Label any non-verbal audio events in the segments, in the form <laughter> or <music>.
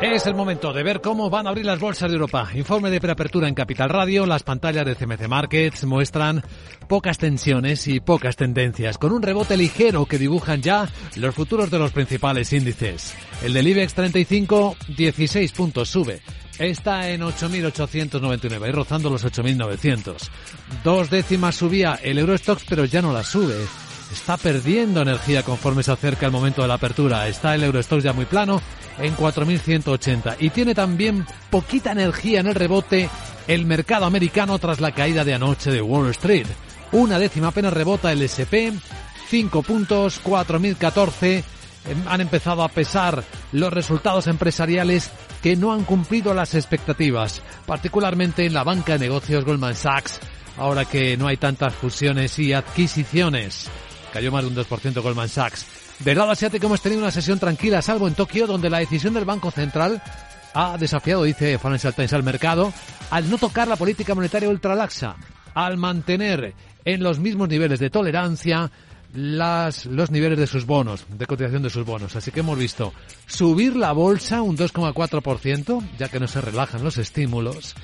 Es el momento de ver cómo van a abrir las bolsas de Europa. Informe de preapertura en Capital Radio. Las pantallas de CMC Markets muestran pocas tensiones y pocas tendencias, con un rebote ligero que dibujan ya los futuros de los principales índices. El del IBEX 35, 16 puntos sube. Está en 8.899 y rozando los 8.900. Dos décimas subía el Eurostox, pero ya no la sube está perdiendo energía conforme se acerca el momento de la apertura. Está el Eurostox ya muy plano en 4.180 y tiene también poquita energía en el rebote el mercado americano tras la caída de anoche de Wall Street. Una décima apenas rebota el SP, 5 puntos, 4.014. Em, han empezado a pesar los resultados empresariales que no han cumplido las expectativas, particularmente en la banca de negocios Goldman Sachs, ahora que no hay tantas fusiones y adquisiciones. Cayó más de un 2% Goldman Sachs. Del lado asiático hemos tenido una sesión tranquila, salvo en Tokio, donde la decisión del Banco Central ha desafiado, dice Financial Times, al mercado al no tocar la política monetaria ultralaxa, al mantener en los mismos niveles de tolerancia las, los niveles de sus bonos, de cotización de sus bonos. Así que hemos visto subir la bolsa un 2,4%, ya que no se relajan los estímulos,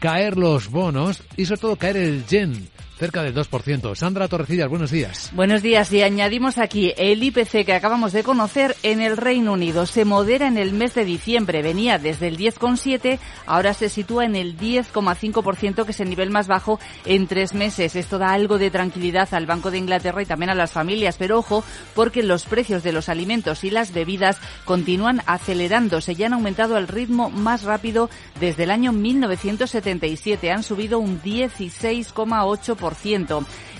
caer los bonos y sobre todo caer el yen cerca del 2%. Sandra Torrecillas, buenos días. Buenos días y añadimos aquí el IPC que acabamos de conocer en el Reino Unido. Se modera en el mes de diciembre, venía desde el 10,7, ahora se sitúa en el 10,5%, que es el nivel más bajo en tres meses. Esto da algo de tranquilidad al Banco de Inglaterra y también a las familias, pero ojo, porque los precios de los alimentos y las bebidas continúan acelerándose y han aumentado al ritmo más rápido desde el año 1977. Han subido un 16,8%.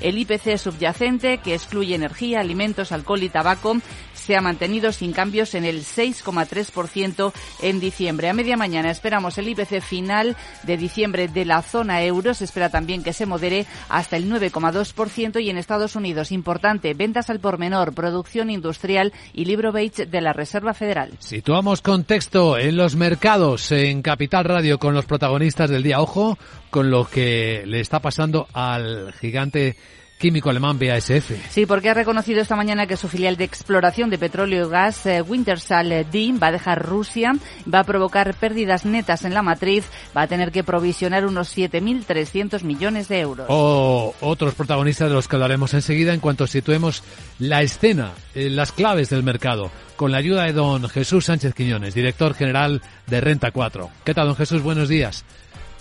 El IPC subyacente, que excluye energía, alimentos, alcohol y tabaco, se ha mantenido sin cambios en el 6,3% en diciembre. A media mañana esperamos el IPC final de diciembre de la zona euro. Se espera también que se modere hasta el 9,2% y en Estados Unidos, importante, ventas al por menor, producción industrial y libro beige de la Reserva Federal. Situamos contexto en los mercados en Capital Radio con los protagonistas del día. Ojo con lo que le está pasando al gigante químico alemán BASF. Sí, porque ha reconocido esta mañana que su filial de exploración de petróleo y gas, eh, Wintershall D, va a dejar Rusia, va a provocar pérdidas netas en la matriz, va a tener que provisionar unos 7.300 millones de euros. O otros protagonistas de los que hablaremos enseguida en cuanto situemos la escena, eh, las claves del mercado, con la ayuda de don Jesús Sánchez Quiñones, director general de Renta 4. ¿Qué tal, don Jesús? Buenos días.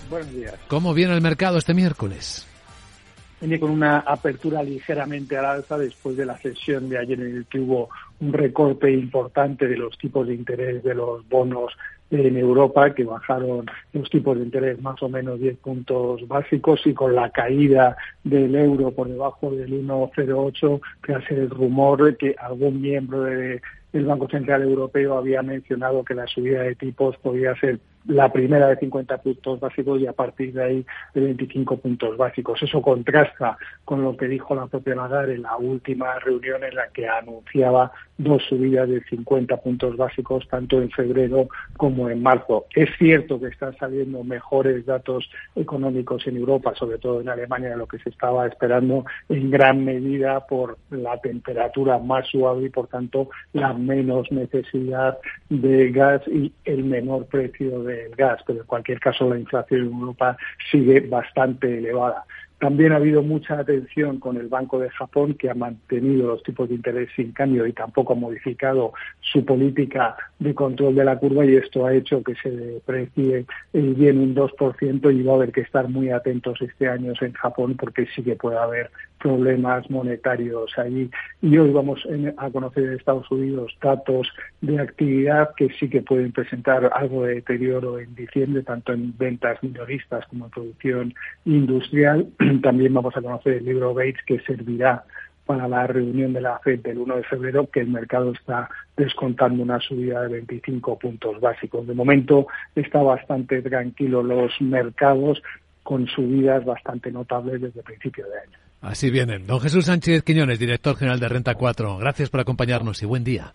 Buenos días. ¿Cómo viene el mercado este miércoles? Viene con una apertura ligeramente al alza después de la sesión de ayer en el que hubo un recorte importante de los tipos de interés de los bonos en Europa, que bajaron los tipos de interés más o menos 10 puntos básicos y con la caída del euro por debajo del 1,08, que hace el rumor de que algún miembro del Banco Central Europeo había mencionado que la subida de tipos podía ser la primera de 50 puntos básicos y a partir de ahí de 25 puntos básicos. Eso contrasta con lo que dijo la propia Lagarde en la última reunión en la que anunciaba dos subidas de 50 puntos básicos tanto en febrero como en marzo. Es cierto que están saliendo mejores datos económicos en Europa, sobre todo en Alemania, de lo que se estaba esperando en gran medida por la temperatura más suave y por tanto la menos necesidad de gas y el menor precio de el gas, pero en cualquier caso la inflación en Europa sigue bastante elevada. También ha habido mucha atención con el Banco de Japón, que ha mantenido los tipos de interés sin cambio y tampoco ha modificado su política de control de la curva y esto ha hecho que se deprecie el yen un 2% y va a haber que estar muy atentos este año en Japón porque sí que puede haber problemas monetarios allí. Y hoy vamos a conocer en Estados Unidos datos de actividad que sí que pueden presentar algo de deterioro en diciembre, tanto en ventas minoristas como en producción industrial. <clears throat> También vamos a conocer el libro Bates que servirá para la reunión de la FED del 1 de febrero, que el mercado está descontando una subida de 25 puntos básicos. De momento está bastante tranquilo los mercados con subidas bastante notables desde el principio de año. Así vienen. Don Jesús Sánchez Quiñones, director general de Renta 4. Gracias por acompañarnos y buen día.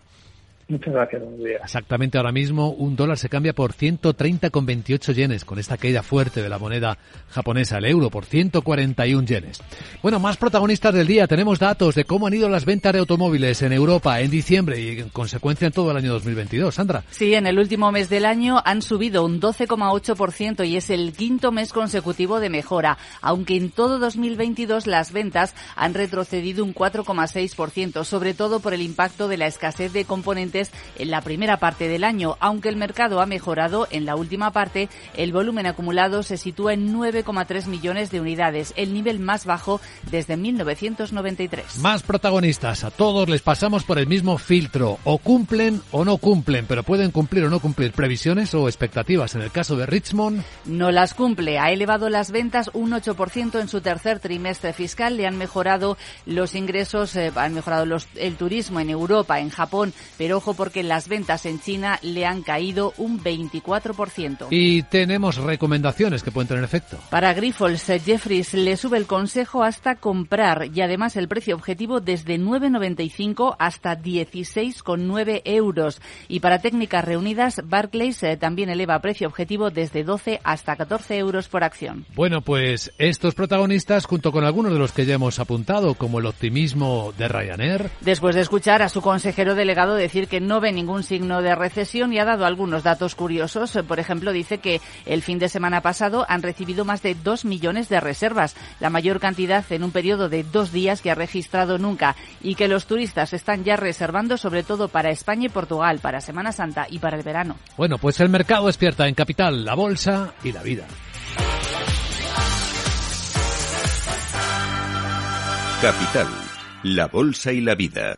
Muchas gracias, buenos días. Exactamente ahora mismo un dólar se cambia por 130,28 yenes, con esta caída fuerte de la moneda japonesa, el euro, por 141 yenes. Bueno, más protagonistas del día. Tenemos datos de cómo han ido las ventas de automóviles en Europa en diciembre y en consecuencia en todo el año 2022. Sandra. Sí, en el último mes del año han subido un 12,8% y es el quinto mes consecutivo de mejora, aunque en todo 2022 las ventas han retrocedido un 4,6%, sobre todo por el impacto de la escasez de componentes en la primera parte del año. Aunque el mercado ha mejorado en la última parte, el volumen acumulado se sitúa en 9,3 millones de unidades, el nivel más bajo desde 1993. Más protagonistas. A todos les pasamos por el mismo filtro. O cumplen o no cumplen, pero pueden cumplir o no cumplir previsiones o expectativas. En el caso de Richmond. No las cumple. Ha elevado las ventas un 8% en su tercer trimestre fiscal. Le han mejorado los ingresos, eh, han mejorado los, el turismo en Europa, en Japón, pero porque las ventas en China le han caído un 24%. Y tenemos recomendaciones que pueden tener efecto. Para Grifols, Jeffries le sube el consejo hasta comprar y además el precio objetivo desde 9,95 hasta 16,9 euros. Y para técnicas reunidas, Barclays eh, también eleva precio objetivo desde 12 hasta 14 euros por acción. Bueno, pues estos protagonistas, junto con algunos de los que ya hemos apuntado, como el optimismo de Ryanair. Después de escuchar a su consejero delegado decir que no ve ningún signo de recesión y ha dado algunos datos curiosos. Por ejemplo, dice que el fin de semana pasado han recibido más de dos millones de reservas, la mayor cantidad en un periodo de dos días que ha registrado nunca, y que los turistas están ya reservando sobre todo para España y Portugal, para Semana Santa y para el verano. Bueno, pues el mercado despierta en Capital, la bolsa y la vida. Capital, la bolsa y la vida.